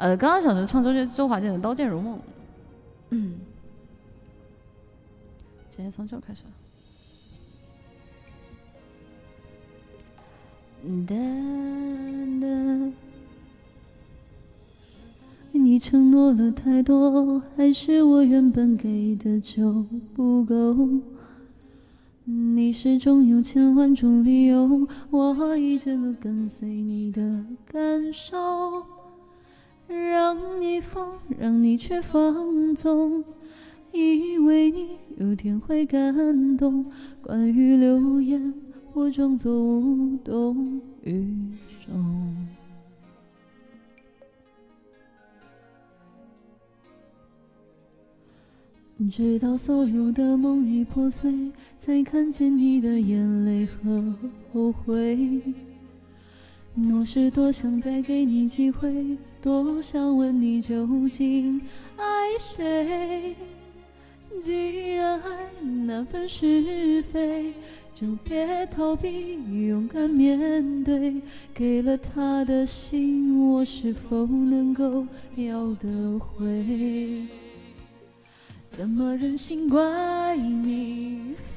呃，刚刚想说唱周杰周华健的《刀剑如梦》，嗯，直接从这开始。哒哒，你承诺了太多，还是我原本给的就不够？你始终有千万种理由，我一直都跟随你的感受，让你疯，让你去放纵，以为你有天会感动。关于流言，我装作无动于衷。直到所有的梦已破碎，才看见你的眼泪和后悔。我是多想再给你机会，多想问你究竟爱谁。既然爱难分是非，就别逃避，勇敢面对。给了他的心，我是否能够要得回？怎么忍心怪你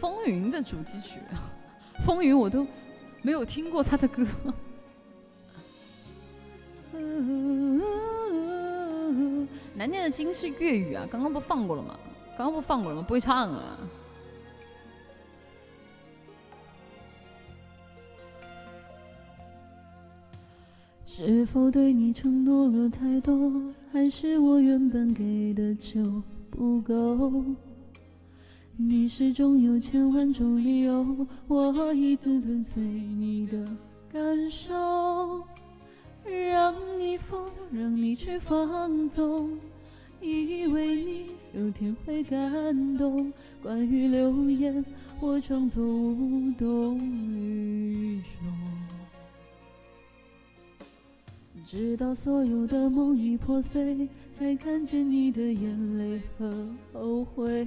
风云的主题曲，风云我都没有听过他的歌。难念的经是粤语啊，刚刚不放过了吗？刚刚不放过了吗？不会唱啊。是否对你承诺了太多，还是我原本给的就不够？你始终有千万种理由，我一直跟随你的感受，让你疯，让你去放纵，以为你有天会感动。关于流言，我装作无动于衷，直到所有的梦已破碎，才看见你的眼泪和后悔。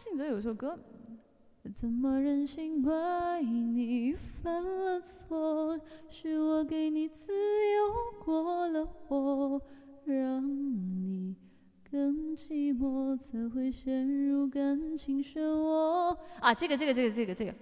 信哲有首歌，怎么忍心怪你犯了错？是我给你自由过了火，让你更寂寞，才会陷入感情漩涡。啊，这个这个这个这个这个